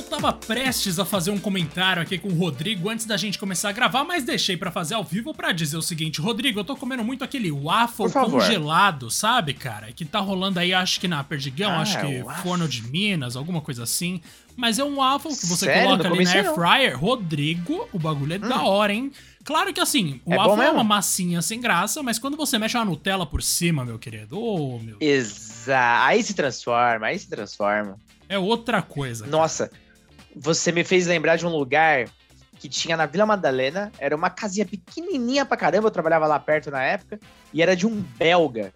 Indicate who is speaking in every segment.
Speaker 1: Eu tava prestes a fazer um comentário aqui com o Rodrigo antes da gente começar a gravar, mas deixei para fazer ao vivo para dizer o seguinte, Rodrigo, eu tô comendo muito aquele waffle congelado, sabe, cara? Que tá rolando aí, acho que na Perdigão, ah, acho que Forno de Minas, alguma coisa assim. Mas é um waffle que você Sério? coloca ali na air fryer. Rodrigo, o bagulho é hum. da hora, hein? Claro que assim, o é waffle é uma massinha sem graça, mas quando você mexe uma Nutella por cima, meu querido, ô, oh, meu.
Speaker 2: Exato. Aí se transforma, aí se transforma.
Speaker 1: É outra coisa.
Speaker 2: Cara. Nossa, você me fez lembrar de um lugar que tinha na Vila Madalena. Era uma casinha pequenininha pra caramba, eu trabalhava lá perto na época, e era de um belga.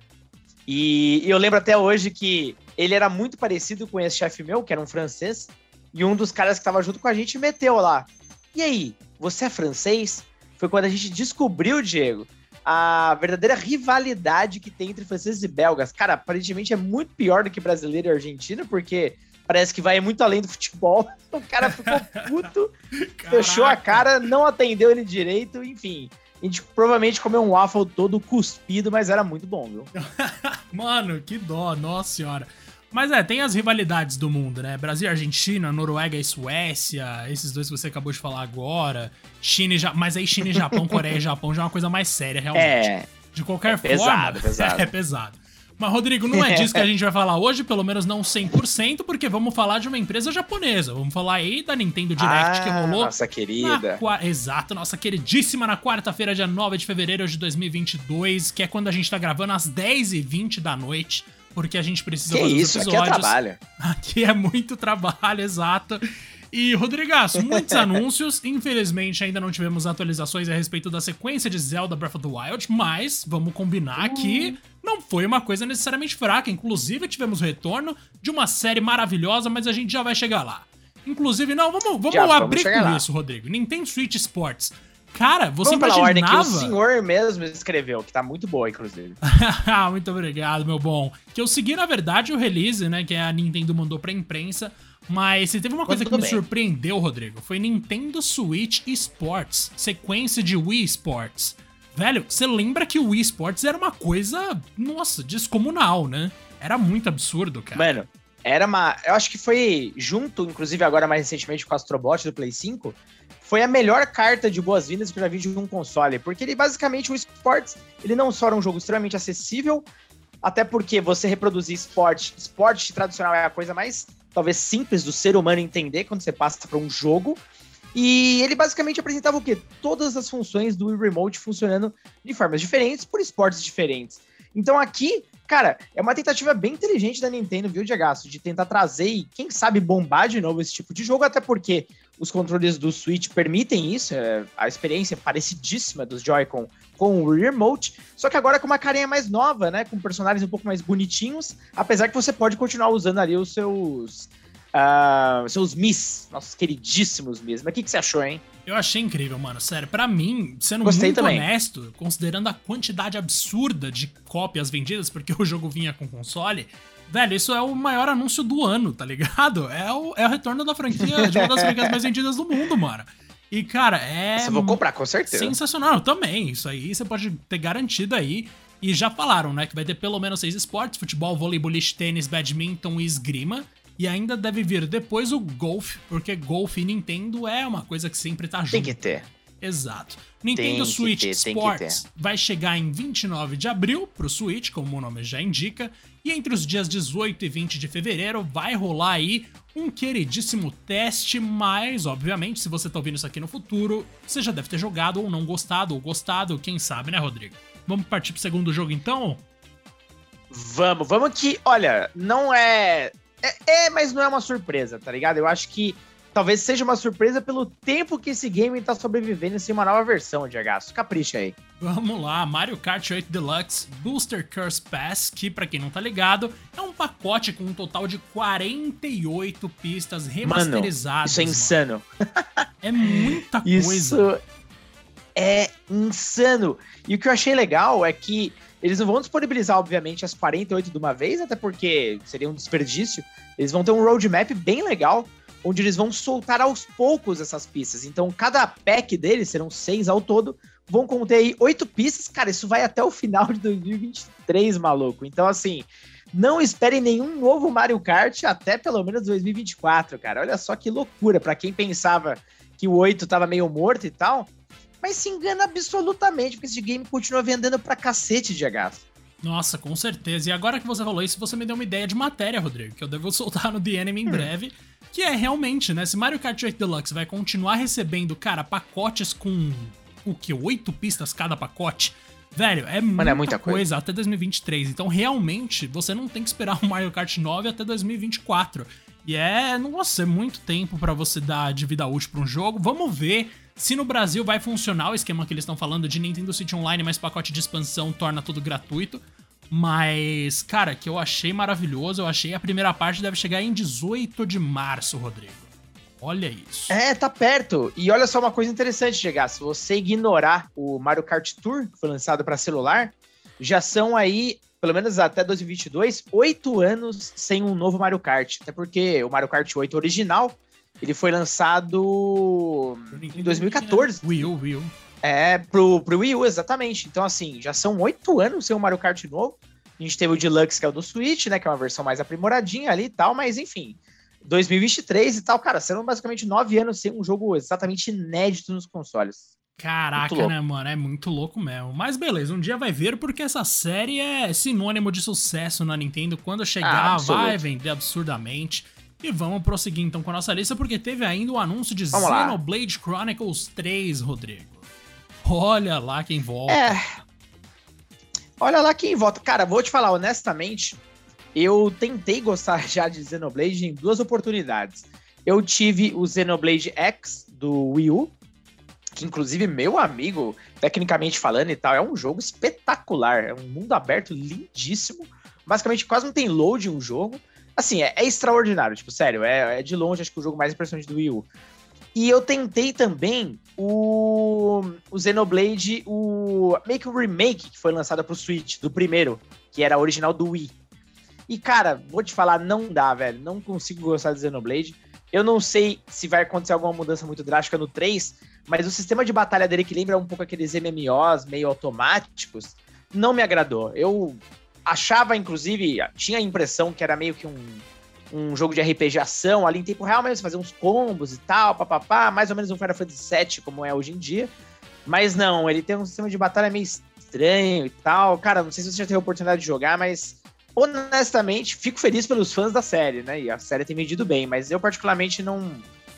Speaker 2: E, eu lembro até hoje que ele era muito parecido com esse chefe meu, que era um francês, e um dos caras que tava junto com a gente meteu lá. E aí, você é francês? Foi quando a gente descobriu, Diego, a verdadeira rivalidade que tem entre franceses e belgas. Cara, aparentemente é muito pior do que brasileiro e argentino, porque parece que vai muito além do futebol. O cara ficou puto, fechou a cara, não atendeu ele direito, enfim. A gente provavelmente comeu um waffle todo cuspido, mas era muito bom, viu?
Speaker 1: Mano, que dó, nossa senhora. Mas é, tem as rivalidades do mundo, né? Brasil e Argentina, Noruega e Suécia, esses dois que você acabou de falar agora. China e Japão. Mas aí China e Japão, Coreia e Japão já é uma coisa mais séria, realmente. É. De qualquer é forma. Pesado, pesado. É pesado. Mas, Rodrigo, não é disso que a gente vai falar hoje, pelo menos não 100%, porque vamos falar de uma empresa japonesa. Vamos falar aí da Nintendo Direct
Speaker 2: ah,
Speaker 1: que rolou.
Speaker 2: Nossa querida.
Speaker 1: Na, exato, nossa queridíssima, na quarta-feira, dia 9 de fevereiro de 2022, que é quando a gente tá gravando às 10h20 da noite, porque a gente precisa
Speaker 2: que fazer isso, os episódios. Aqui é trabalho.
Speaker 1: Aqui é muito trabalho, exato. E, Rodrigaço, muitos anúncios. Infelizmente, ainda não tivemos atualizações a respeito da sequência de Zelda Breath of the Wild, mas vamos combinar uh. que não foi uma coisa necessariamente fraca. Inclusive, tivemos o retorno de uma série maravilhosa, mas a gente já vai chegar lá. Inclusive, não, vamos, vamos já, abrir vamos com lá. isso, Rodrigo. Nintendo Switch Sports. Cara, você Vamos imaginava... ordem que o
Speaker 2: senhor mesmo escreveu, que tá muito boa, inclusive.
Speaker 1: muito obrigado, meu bom. Que eu segui, na verdade, o release, né, que a Nintendo mandou pra imprensa, mas se teve uma coisa que me bem. surpreendeu, Rodrigo, foi Nintendo Switch Sports, sequência de Wii Sports. Velho, você lembra que o Wii Sports era uma coisa, nossa, descomunal, né? Era muito absurdo, cara.
Speaker 2: Mano, era uma. Eu acho que foi junto, inclusive agora mais recentemente com o Astrobot do Play 5. Foi a melhor carta de boas-vindas que eu já vi de um console. Porque ele basicamente, o Sports, ele não só era um jogo extremamente acessível, até porque você reproduzir esporte, esporte tradicional é a coisa mais talvez simples do ser humano entender quando você passa para um jogo. E ele basicamente apresentava o quê? Todas as funções do Remote funcionando de formas diferentes por esportes diferentes. Então aqui, cara, é uma tentativa bem inteligente da Nintendo, viu, Diego? De tentar trazer e, quem sabe, bombar de novo esse tipo de jogo, até porque os controles do Switch permitem isso, é, a experiência parecidíssima dos Joy-Con com o Remote, só que agora com uma carinha mais nova, né? Com personagens um pouco mais bonitinhos, apesar que você pode continuar usando ali os seus. Uh, seus Miss, nossos queridíssimos Miss. Mas o que, que você achou, hein?
Speaker 1: Eu achei incrível, mano. Sério, para mim, sendo Gostei muito também. honesto, considerando a quantidade absurda de cópias vendidas, porque o jogo vinha com console, velho, isso é o maior anúncio do ano, tá ligado? É o, é o retorno da franquia, de uma das franquias mais vendidas do mundo, mano. E, cara, é.
Speaker 2: Você vou comprar, com certeza.
Speaker 1: Sensacional, também. Isso aí você pode ter garantido aí. E já falaram, né, que vai ter pelo menos seis esportes: futebol, vôlei, boliche, tênis, badminton e esgrima. E ainda deve vir depois o golfe, porque golfe e Nintendo é uma coisa que sempre tá junto.
Speaker 2: Tem que ter.
Speaker 1: Exato. Nintendo tem Switch ter, Sports vai chegar em 29 de abril pro Switch, como o nome já indica, e entre os dias 18 e 20 de fevereiro vai rolar aí um queridíssimo teste, mas, obviamente, se você tá ouvindo isso aqui no futuro, você já deve ter jogado ou não gostado, ou gostado, quem sabe, né, Rodrigo? Vamos partir pro segundo jogo então?
Speaker 2: Vamos, vamos que, olha, não é, é. É, mas não é uma surpresa, tá ligado? Eu acho que talvez seja uma surpresa pelo tempo que esse game tá sobrevivendo sem uma nova versão de Agaço. Capricha aí.
Speaker 1: Vamos lá, Mario Kart 8 Deluxe Booster Curse Pass, que para quem não tá ligado, é um pacote com um total de 48 pistas remasterizadas.
Speaker 2: Mano, isso é insano.
Speaker 1: É muita coisa.
Speaker 2: Isso é insano. E o que eu achei legal é que eles não vão disponibilizar, obviamente, as 48 de uma vez, até porque seria um desperdício. Eles vão ter um roadmap bem legal onde eles vão soltar aos poucos essas pistas. Então, cada pack deles, serão seis ao todo, vão conter aí oito pistas. Cara, isso vai até o final de 2023, maluco. Então, assim, não espere nenhum novo Mario Kart até pelo menos 2024, cara. Olha só que loucura. Para quem pensava que o 8 tava meio morto e tal, mas se engana absolutamente, porque esse game continua vendendo pra cacete de H.
Speaker 1: Nossa, com certeza. E agora que você falou isso, você me deu uma ideia de matéria, Rodrigo, que eu devo soltar no The Enemy em hum. breve. Que é realmente, né? Se Mario Kart 8 Deluxe vai continuar recebendo, cara, pacotes com o que? Oito pistas cada pacote. Velho, é, Mano, muita, é muita coisa, coisa até 2023. Então, realmente, você não tem que esperar o Mario Kart 9 até 2024. E é, nossa, é muito tempo para você dar de vida útil para um jogo. Vamos ver se no Brasil vai funcionar o esquema que eles estão falando de Nintendo City Online mais pacote de expansão torna tudo gratuito. Mas, cara, que eu achei maravilhoso, eu achei a primeira parte deve chegar em 18 de março, Rodrigo. Olha isso.
Speaker 2: É, tá perto. E olha só uma coisa interessante, chegar. Se você ignorar o Mario Kart Tour, que foi lançado para celular, já são aí, pelo menos até 2022, oito anos sem um novo Mario Kart. Até porque o Mario Kart 8 original ele foi lançado em 2014.
Speaker 1: Wii U, Wii U.
Speaker 2: É, pro, pro Wii U, exatamente. Então, assim, já são oito anos sem o Mario Kart novo. A gente teve o Deluxe, que é o do Switch, né? Que é uma versão mais aprimoradinha ali e tal, mas enfim. 2023 e tal, cara, serão basicamente nove anos sem um jogo exatamente inédito nos consoles.
Speaker 1: Caraca, né, mano? É muito louco mesmo. Mas beleza, um dia vai ver, porque essa série é sinônimo de sucesso na Nintendo. Quando chegar, ah, vai vender absurdamente. E vamos prosseguir então com a nossa lista, porque teve ainda o anúncio de vamos Xenoblade lá. Chronicles 3, Rodrigo. Olha lá quem volta. É.
Speaker 2: Olha lá quem volta. Cara, vou te falar honestamente, eu tentei gostar já de Xenoblade em duas oportunidades. Eu tive o Xenoblade X do Wii U, que inclusive meu amigo, tecnicamente falando e tal, é um jogo espetacular, é um mundo aberto lindíssimo. Basicamente quase não tem load um jogo. Assim, é, é extraordinário, tipo, sério, é, é, de longe acho que o jogo mais impressionante do Wii U. E eu tentei também o, o Xenoblade, o meio que remake que foi lançado pro Switch, do primeiro, que era original do Wii. E, cara, vou te falar, não dá, velho. Não consigo gostar do Xenoblade. Eu não sei se vai acontecer alguma mudança muito drástica no 3, mas o sistema de batalha dele, que lembra um pouco aqueles MMOs meio automáticos, não me agradou. Eu achava, inclusive, tinha a impressão que era meio que um, um jogo de RPG ação, ali em tempo real mesmo, fazer uns combos e tal, papapá, mais ou menos um Final Fantasy VII, como é hoje em dia. Mas não, ele tem um sistema de batalha meio estranho e tal. Cara, não sei se você já teve a oportunidade de jogar, mas honestamente, fico feliz pelos fãs da série, né? E a série tem medido bem, mas eu particularmente não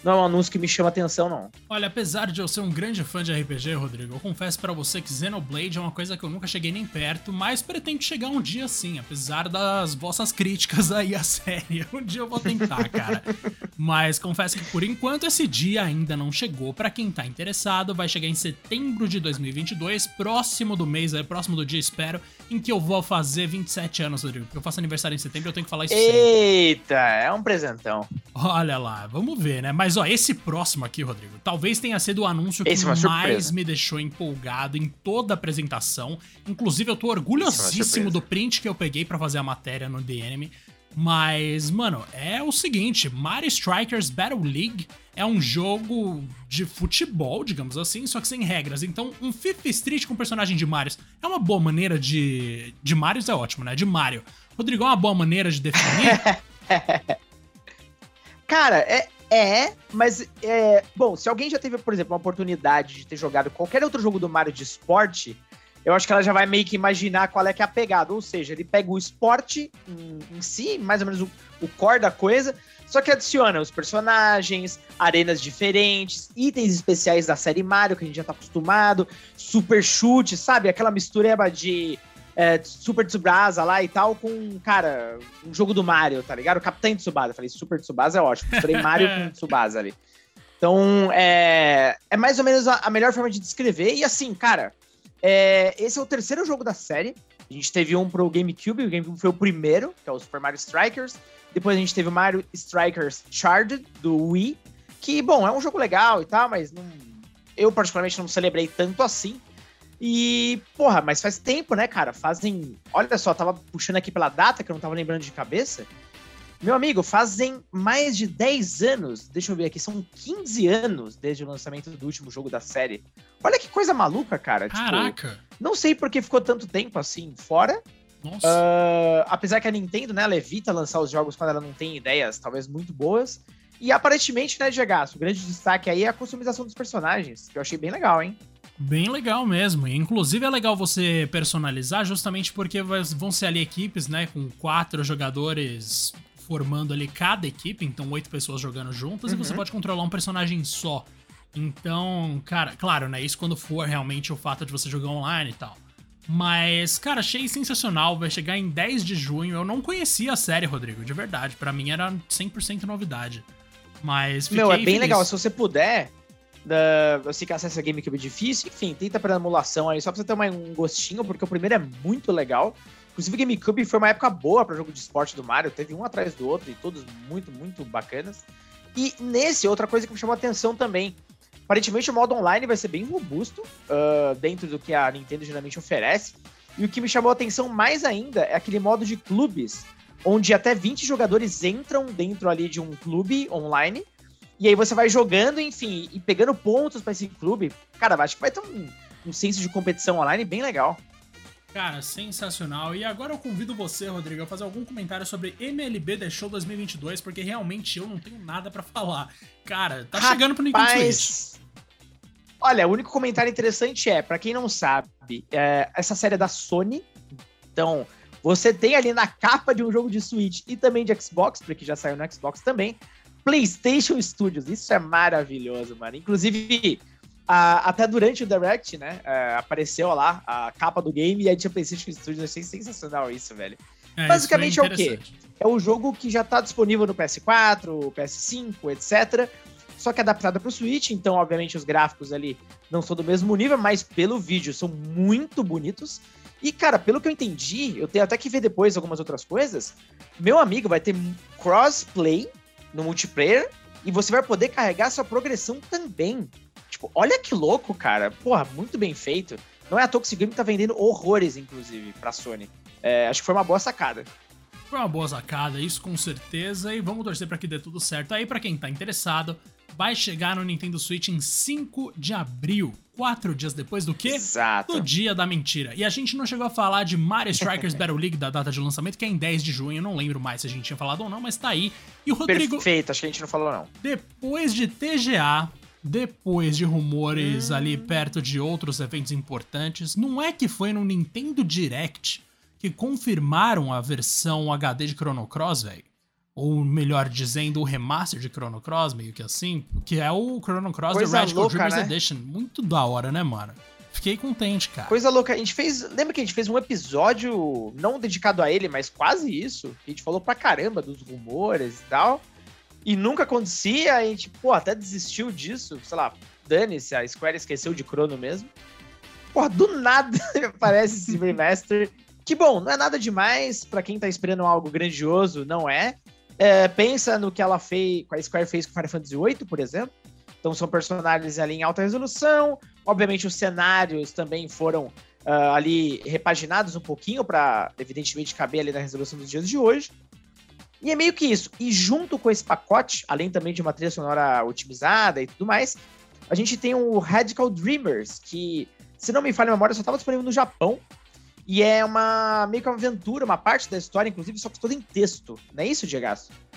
Speaker 2: não é um anúncio que me chama atenção, não.
Speaker 1: Olha, apesar de eu ser um grande fã de RPG, Rodrigo, eu confesso para você que Xenoblade é uma coisa que eu nunca cheguei nem perto, mas pretendo chegar um dia sim, apesar das vossas críticas aí à série. Um dia eu vou tentar, cara. mas confesso que por enquanto esse dia ainda não chegou. Para quem tá interessado, vai chegar em setembro de 2022, próximo do mês, próximo do dia, espero, em que eu vou fazer 27 anos, Rodrigo. Porque eu faço aniversário em setembro, eu tenho que falar isso
Speaker 2: Eita, sempre. é um presentão.
Speaker 1: Olha lá, vamos ver, né? Mas ó, esse próximo aqui, Rodrigo, talvez tenha sido o anúncio que é mais me deixou empolgado em toda a apresentação. Inclusive, eu tô orgulhosíssimo é do print que eu peguei para fazer a matéria no The Enemy. Mas, mano, é o seguinte: Mario Strikers Battle League é um jogo de futebol, digamos assim, só que sem regras. Então, um Fifth Street com personagem de Mario é uma boa maneira de. De Mario é ótimo, né? De Mario. Rodrigo, é uma boa maneira de definir?
Speaker 2: Cara, é, é, mas é, bom, se alguém já teve, por exemplo, uma oportunidade de ter jogado qualquer outro jogo do Mario de esporte, eu acho que ela já vai meio que imaginar qual é que é a pegada. Ou seja, ele pega o esporte em, em si, mais ou menos o, o core da coisa, só que adiciona os personagens, arenas diferentes, itens especiais da série Mario, que a gente já tá acostumado, super chute, sabe? Aquela mistureba de é, Super Tsubasa lá e tal, com, cara, um jogo do Mario, tá ligado? O Capitão Tsubasa. falei, Super Tsubasa é ótimo. Falei Mario com Tsubasa ali. Então, é, é mais ou menos a, a melhor forma de descrever. E assim, cara, é, esse é o terceiro jogo da série. A gente teve um pro GameCube, o GameCube foi o primeiro, que é o Super Mario Strikers. Depois a gente teve o Mario Strikers Charged, do Wii, que, bom, é um jogo legal e tal, mas não, eu particularmente não celebrei tanto assim. E, porra, mas faz tempo, né, cara? Fazem. Olha só, tava puxando aqui pela data que eu não tava lembrando de cabeça. Meu amigo, fazem mais de 10 anos, deixa eu ver aqui, são 15 anos desde o lançamento do último jogo da série. Olha que coisa maluca, cara.
Speaker 1: Tipo, Caraca!
Speaker 2: Tipo, não sei por que ficou tanto tempo assim fora. Uh, apesar que a Nintendo, né, ela evita lançar os jogos quando ela não tem ideias, talvez muito boas. E aparentemente, né, Diego, o grande destaque aí é a customização dos personagens, que eu achei bem legal, hein?
Speaker 1: Bem legal mesmo. Inclusive é legal você personalizar justamente porque vão ser ali equipes, né, com quatro jogadores formando ali cada equipe, então oito pessoas jogando juntas uhum. e você uhum. pode controlar um personagem só. Então, cara, claro, né, isso quando for realmente o fato de você jogar online e tal. Mas, cara, achei sensacional. Vai chegar em 10 de junho. Eu não conhecia a série, Rodrigo, de verdade. Para mim era 100% novidade. Mas
Speaker 2: Meu, é bem feliz. legal. Se você puder, da, eu sei que acesso a GameCube é difícil, enfim, tenta pela emulação aí, só pra você ter uma, um gostinho, porque o primeiro é muito legal. Inclusive, GameCube foi uma época boa para jogo de esporte do Mario, teve um atrás do outro e todos muito, muito bacanas. E nesse, outra coisa que me chamou a atenção também. Aparentemente, o modo online vai ser bem robusto uh, dentro do que a Nintendo geralmente oferece. E o que me chamou a atenção mais ainda é aquele modo de clubes, onde até 20 jogadores entram dentro ali de um clube online e aí você vai jogando, enfim, e pegando pontos para esse clube. Cara, acho que vai ter um, um senso de competição online bem legal.
Speaker 1: Cara, sensacional. E agora eu convido você, Rodrigo, a fazer algum comentário sobre MLB The Show 2022, porque realmente eu não tenho nada para falar. Cara, tá Rapaz, chegando pro Nintendo Switch.
Speaker 2: Olha, o único comentário interessante é, para quem não sabe, é, essa série é da Sony. Então, você tem ali na capa de um jogo de Switch e também de Xbox, porque já saiu no Xbox também, PlayStation Studios. Isso é maravilhoso, mano. Inclusive, a, até durante o Direct, né? É, apareceu lá a capa do game e aí tinha PlayStation Studios. achei sensacional isso, velho. É, Basicamente é o quê? É um jogo que já tá disponível no PS4, PS5, etc. Só que adaptado para o Switch, então, obviamente, os gráficos ali não são do mesmo nível, mas pelo vídeo são muito bonitos. E, cara, pelo que eu entendi, eu tenho até que ver depois algumas outras coisas. Meu amigo vai ter crossplay no multiplayer e você vai poder carregar sua progressão também. Tipo, olha que louco, cara. Porra, muito bem feito. Não é que esse game tá vendendo horrores, inclusive, pra Sony. É, acho que foi uma boa sacada.
Speaker 1: Foi uma boa sacada, isso com certeza. E vamos torcer para que dê tudo certo. Aí, para quem tá interessado, vai chegar no Nintendo Switch em 5 de abril. Quatro dias depois do quê?
Speaker 2: Exato.
Speaker 1: Do dia da mentira. E a gente não chegou a falar de Mario Strikers Battle League da data de lançamento, que é em 10 de junho. Eu não lembro mais se a gente tinha falado ou não, mas tá aí. E o Rodrigo.
Speaker 2: Perfeito, acho que a gente não falou não.
Speaker 1: Depois de TGA, depois de rumores hum. ali perto de outros eventos importantes, não é que foi no Nintendo Direct que confirmaram a versão HD de Chrono Cross, velho? Ou melhor dizendo, o remaster de Chrono Cross, meio que assim, que é o Chrono Cross Coisa The Radical louca, Dreamers né? Edition. Muito da hora, né, mano? Fiquei contente, cara.
Speaker 2: Coisa louca. A gente fez. Lembra que a gente fez um episódio não dedicado a ele, mas quase isso? A gente falou pra caramba dos rumores e tal. E nunca acontecia. A gente, pô, até desistiu disso. Sei lá, dane-se, a Square esqueceu de Chrono mesmo. Pô, do nada aparece esse remaster. Que bom, não é nada demais. para quem tá esperando algo grandioso, não é. É, pensa no que ela fez, a Square fez com Final Fantasy VIII, por exemplo. Então são personagens ali em alta resolução. Obviamente os cenários também foram uh, ali repaginados um pouquinho para, evidentemente, caber ali na resolução dos dias de hoje. E é meio que isso. E junto com esse pacote, além também de uma trilha sonora otimizada e tudo mais, a gente tem o Radical Dreamers, que, se não me falha a memória, só estava disponível no Japão. E é uma meio que uma aventura, uma parte da história, inclusive, só que toda em texto. Não é isso, Diego?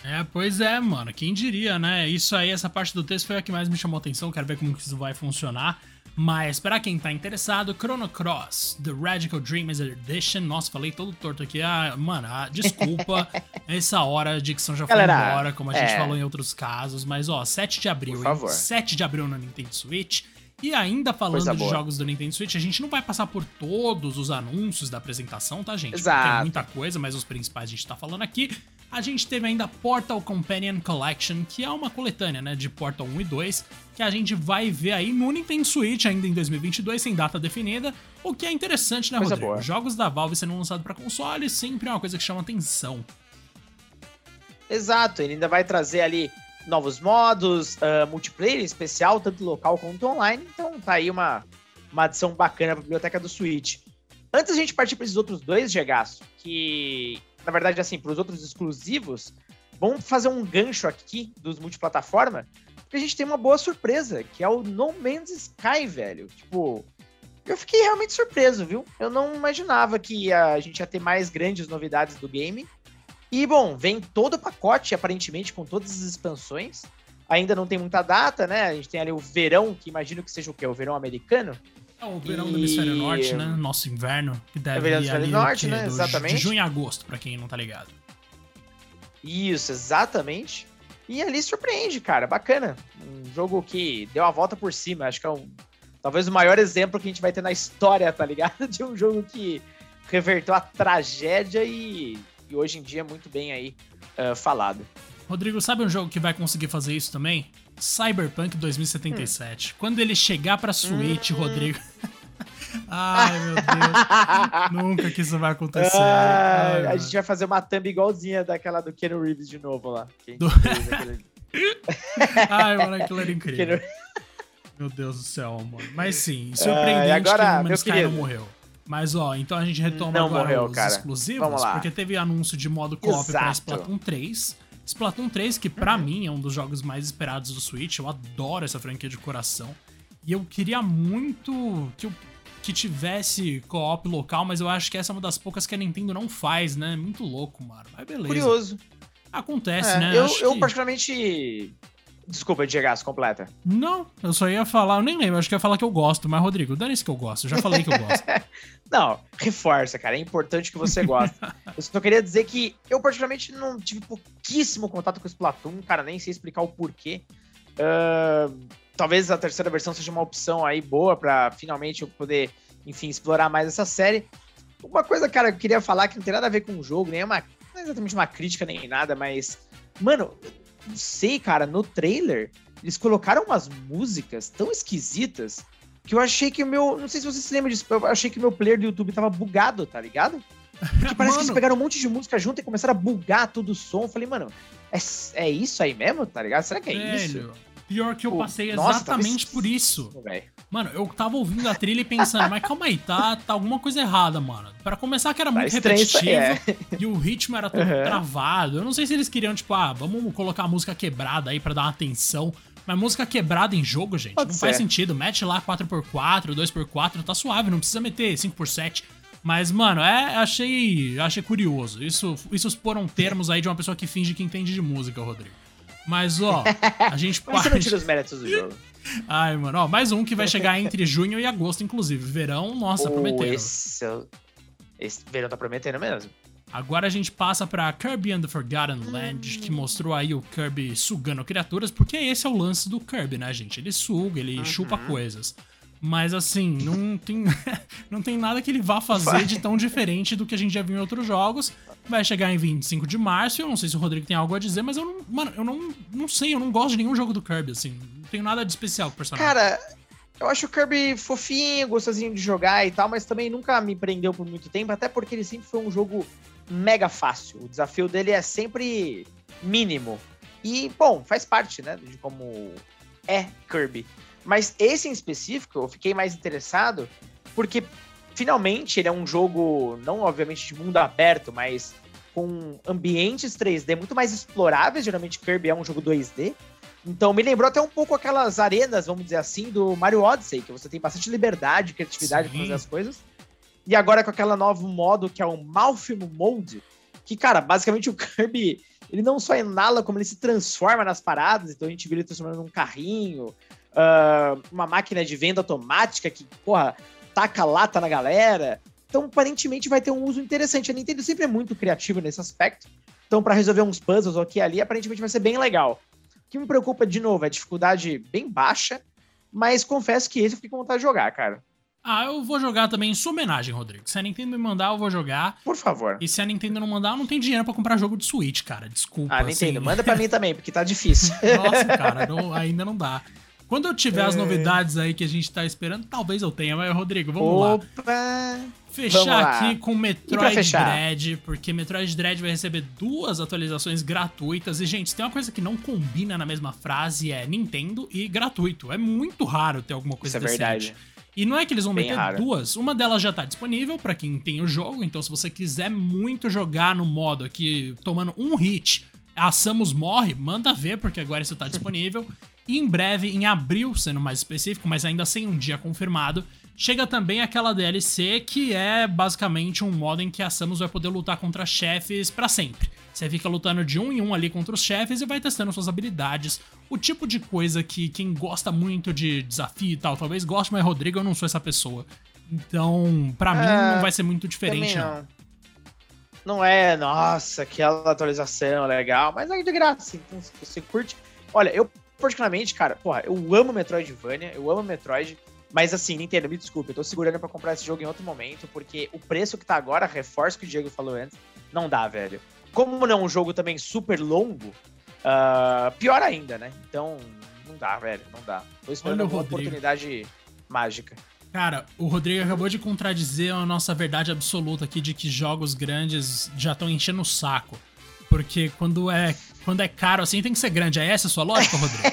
Speaker 1: É, pois é, mano. Quem diria, né? Isso aí, essa parte do texto foi a que mais me chamou a atenção. Quero ver como que isso vai funcionar. Mas para quem tá interessado, Chrono Cross, The Radical Dreamers Edition. Nossa, falei todo torto aqui. Ah, mano, ah, desculpa. essa hora a dicção já foi Galera, embora, como a gente é... falou em outros casos. Mas, ó, 7 de abril, Por favor. 7 de abril no Nintendo Switch. E ainda falando de jogos do Nintendo Switch, a gente não vai passar por todos os anúncios da apresentação, tá, gente?
Speaker 2: Exato.
Speaker 1: Tem muita coisa, mas os principais a gente tá falando aqui. A gente teve ainda Portal Companion Collection, que é uma coletânea, né, de Portal 1 e 2, que a gente vai ver aí no Nintendo Switch ainda em 2022, sem data definida, o que é interessante, né, coisa Rodrigo? Boa. Jogos da Valve sendo lançados para console sempre é uma coisa que chama atenção.
Speaker 2: Exato, ele ainda vai trazer ali novos modos, uh, multiplayer especial, tanto local quanto online. Então tá aí uma, uma adição bacana pra biblioteca do Switch. Antes a gente partir para esses outros dois, Gegaço, que na verdade, assim, para os outros exclusivos, vamos fazer um gancho aqui dos multiplataforma, porque a gente tem uma boa surpresa, que é o No Man's Sky, velho. Tipo, eu fiquei realmente surpreso, viu? Eu não imaginava que a gente ia ter mais grandes novidades do game. E, bom, vem todo o pacote, aparentemente, com todas as expansões. Ainda não tem muita data, né? A gente tem ali o verão, que imagino que seja o quê? O verão americano?
Speaker 1: É o verão e... do hemisfério norte, né? Nosso inverno, que deve é o verão do hemisfério
Speaker 2: norte, né? Exatamente.
Speaker 1: De junho a agosto, pra quem não tá ligado.
Speaker 2: Isso, exatamente. E ali surpreende, cara. Bacana. Um jogo que deu a volta por cima. Acho que é um, talvez o maior exemplo que a gente vai ter na história, tá ligado? De um jogo que reverteu a tragédia e, e hoje em dia é muito bem aí uh, falado.
Speaker 1: Rodrigo, sabe um jogo que vai conseguir fazer isso também? Cyberpunk 2077. Hum. Quando ele chegar pra Switch, hum. Rodrigo. Ai, meu Deus. Nunca que isso vai acontecer. Ah,
Speaker 2: Ai, a gente vai fazer uma thumb igualzinha daquela do Ken Reeves de novo lá. Do... Fez,
Speaker 1: Ai, mano, aquilo era incrível. Meu Deus do céu, mano. Mas sim, surpreendente uh,
Speaker 2: agora,
Speaker 1: que o Sky não morreu. Mas ó, então a gente retoma
Speaker 2: não
Speaker 1: agora
Speaker 2: morreu,
Speaker 1: os
Speaker 2: cara.
Speaker 1: exclusivos, porque teve anúncio de modo co-op pra Splatoon 3. Splatoon 3, que para uhum. mim é um dos jogos mais esperados do Switch, eu adoro essa franquia de coração. E eu queria muito que, eu, que tivesse co-op local, mas eu acho que essa é uma das poucas que a Nintendo não faz, né? Muito louco, mano. Mas beleza.
Speaker 2: Curioso.
Speaker 1: Acontece, é, né?
Speaker 2: Eu, eu que... particularmente Desculpa, Diegaço, completa.
Speaker 1: Não, eu só ia falar, eu nem lembro, acho que ia falar que eu gosto, mas Rodrigo, dane-se que eu gosto, eu já falei que eu gosto.
Speaker 2: não, reforça, cara, é importante que você goste. eu só queria dizer que eu particularmente não tive pouquíssimo contato com o Splatoon, cara, nem sei explicar o porquê. Uh, talvez a terceira versão seja uma opção aí boa para finalmente eu poder, enfim, explorar mais essa série. Uma coisa, cara, que eu queria falar que não tem nada a ver com o jogo, nem é uma, não é exatamente uma crítica nem nada, mas, mano, não sei, cara, no trailer, eles colocaram umas músicas tão esquisitas que eu achei que o meu. Não sei se você se lembra disso, eu achei que o meu player do YouTube tava bugado, tá ligado? Porque parece que eles pegaram um monte de música junto e começaram a bugar todo o som. Eu falei, mano, é, é isso aí mesmo, tá ligado? Será que é Velho. isso?
Speaker 1: Pior que eu passei Nossa, exatamente por isso. Mano, eu tava ouvindo a trilha e pensando, mas calma aí, tá, tá alguma coisa errada, mano. Para começar que era tá muito repetitivo é. e o ritmo era todo uhum. travado. Eu não sei se eles queriam, tipo, ah, vamos colocar a música quebrada aí para dar uma atenção. Mas música quebrada em jogo, gente, Pode não ser. faz sentido. Mete lá 4x4, 2x4, tá suave, não precisa meter 5x7. Mas, mano, é, achei, achei curioso. Isso, isso foram termos aí de uma pessoa que finge que entende de música, Rodrigo. Mas, ó, a gente
Speaker 2: parte... Você não tira os méritos do jogo.
Speaker 1: Ai, mano, ó, mais um que vai chegar entre junho e agosto, inclusive. Verão, nossa, oh, prometendo.
Speaker 2: Esse, esse verão tá prometendo mesmo.
Speaker 1: Agora a gente passa pra Kirby and the Forgotten Land, que mostrou aí o Kirby sugando criaturas, porque esse é o lance do Kirby, né, gente? Ele suga, ele uhum. chupa coisas. Mas assim, não tem, não tem nada que ele vá fazer de tão diferente do que a gente já viu em outros jogos. Vai chegar em 25 de março. Eu não sei se o Rodrigo tem algo a dizer, mas eu não. Mano, eu não, não sei, eu não gosto de nenhum jogo do Kirby, assim. Não tenho nada de especial com o personagem.
Speaker 2: Cara, eu acho o Kirby fofinho, gostosinho de jogar e tal, mas também nunca me prendeu por muito tempo, até porque ele sempre foi um jogo mega fácil. O desafio dele é sempre mínimo. E, bom, faz parte, né, de como é Kirby. Mas esse em específico, eu fiquei mais interessado porque finalmente ele é um jogo, não obviamente de mundo aberto, mas com ambientes 3D muito mais exploráveis. Geralmente Kirby é um jogo 2D. Então me lembrou até um pouco aquelas arenas, vamos dizer assim, do Mario Odyssey, que você tem bastante liberdade, criatividade para fazer as coisas. E agora com aquela novo modo que é o Malfimo Mode, que, cara, basicamente o Kirby, ele não só inala, como ele se transforma nas paradas. Então a gente vê ele transformando num carrinho, uh, uma máquina de venda automática que, porra, taca lata na galera. Então, aparentemente, vai ter um uso interessante. A Nintendo sempre é muito criativa nesse aspecto. Então, para resolver uns puzzles aqui e ali, aparentemente vai ser bem legal. O que me preocupa, de novo, é a dificuldade bem baixa, mas confesso que esse eu fiquei com vontade de jogar, cara.
Speaker 1: Ah, eu vou jogar também em sua homenagem, Rodrigo. Se a Nintendo me mandar, eu vou jogar.
Speaker 2: Por favor.
Speaker 1: E se a Nintendo não mandar, eu não tenho dinheiro para comprar jogo de Switch, cara. Desculpa.
Speaker 2: Ah, Nintendo, assim. manda pra mim também, porque tá difícil.
Speaker 1: Nossa, cara, não, ainda não dá. Quando eu tiver é... as novidades aí que a gente tá esperando, talvez eu tenha. Mas, Rodrigo, vamos Opa. lá. Fechar vamos aqui com Metroid Dread, porque Metroid Dread vai receber duas atualizações gratuitas. E, gente, se tem uma coisa que não combina na mesma frase, é Nintendo e gratuito. É muito raro ter alguma coisa
Speaker 2: Isso é verdade.
Speaker 1: E não é que eles vão Bem meter raro. duas. Uma delas já tá disponível para quem tem o jogo. Então, se você quiser muito jogar no modo aqui, tomando um hit, a Samus morre, manda ver, porque agora isso tá disponível. E em breve, em abril, sendo mais específico, mas ainda sem um dia confirmado, chega também aquela DLC que é basicamente um modo em que a Samus vai poder lutar contra chefes para sempre. Você fica lutando de um em um ali contra os chefes e vai testando suas habilidades. O tipo de coisa que quem gosta muito de desafio e tal, talvez goste, mas Rodrigo, eu não sou essa pessoa. Então, para mim, não é, vai ser muito diferente, não.
Speaker 2: não. Não é, nossa, aquela atualização legal, mas é de graça, então se você curte. Olha, eu particularmente, cara, porra, eu amo Metroidvania, eu amo Metroid, mas assim, Nintendo, me desculpe, eu tô segurando para comprar esse jogo em outro momento, porque o preço que tá agora, reforço que o Diego falou antes, não dá, velho. Como não é um jogo também super longo, uh, pior ainda, né? Então, não dá, velho, não dá. Tô esperando uma oportunidade mágica.
Speaker 1: Cara, o Rodrigo acabou de contradizer a nossa verdade absoluta aqui de que jogos grandes já estão enchendo o saco. Porque quando é, quando é caro assim, tem que ser grande. É essa a sua lógica, Rodrigo?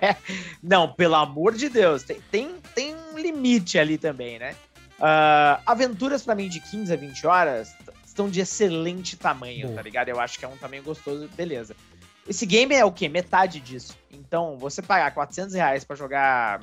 Speaker 2: Não, pelo amor de Deus. Tem, tem, tem um limite ali também, né? Uh, aventuras para mim de 15 a 20 horas estão de excelente tamanho, Boa. tá ligado? Eu acho que é um tamanho gostoso, beleza. Esse game é o quê? Metade disso. Então, você pagar 400 reais pra jogar,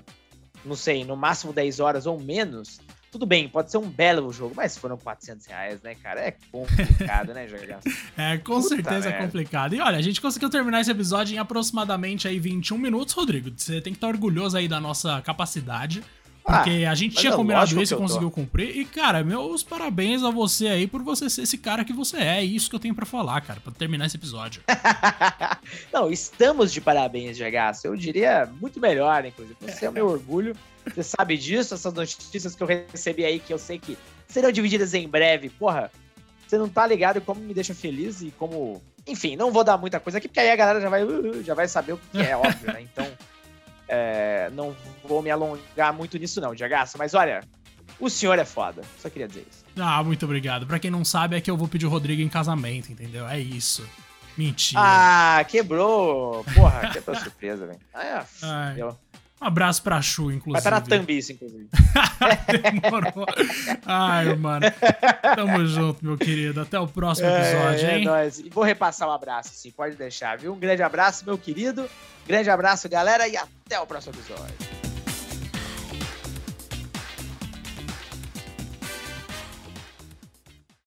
Speaker 2: não sei, no máximo 10 horas ou menos, tudo bem, pode ser um belo jogo, mas se foram 400 reais, né, cara? É complicado, né, jogar.
Speaker 1: É, com Puta certeza merda. é complicado. E olha, a gente conseguiu terminar esse episódio em aproximadamente aí 21 minutos, Rodrigo. Você tem que estar orgulhoso aí da nossa capacidade. Porque ah, a gente tinha é combinado isso e conseguiu cumprir. E, cara, meus parabéns a você aí por você ser esse cara que você é. É isso que eu tenho para falar, cara, pra terminar esse episódio.
Speaker 2: Não, estamos de parabéns, Jagaço. Eu diria muito melhor, inclusive. Você é o meu orgulho. Você sabe disso, essas notícias que eu recebi aí, que eu sei que serão divididas em breve. Porra, você não tá ligado como me deixa feliz e como. Enfim, não vou dar muita coisa aqui, porque aí a galera já vai, uh, já vai saber o que é, óbvio, né? Então. É, não vou me alongar muito nisso, não, Diagaço. Mas olha, o senhor é foda. Só queria dizer isso.
Speaker 1: Ah, muito obrigado. Pra quem não sabe, é que eu vou pedir o Rodrigo em casamento, entendeu? É isso. Mentira.
Speaker 2: Ah, quebrou. Porra, que surpresa, velho. Ah,
Speaker 1: é. Um abraço pra Chu, inclusive. Vai
Speaker 2: estar na thumb isso, inclusive.
Speaker 1: Demorou. Ai, mano. Tamo junto, meu querido. Até o próximo é, episódio, é, hein? É
Speaker 2: nóis. E vou repassar o um abraço, sim. Pode deixar, viu? Um grande abraço, meu querido. Grande abraço, galera, e até o próximo episódio.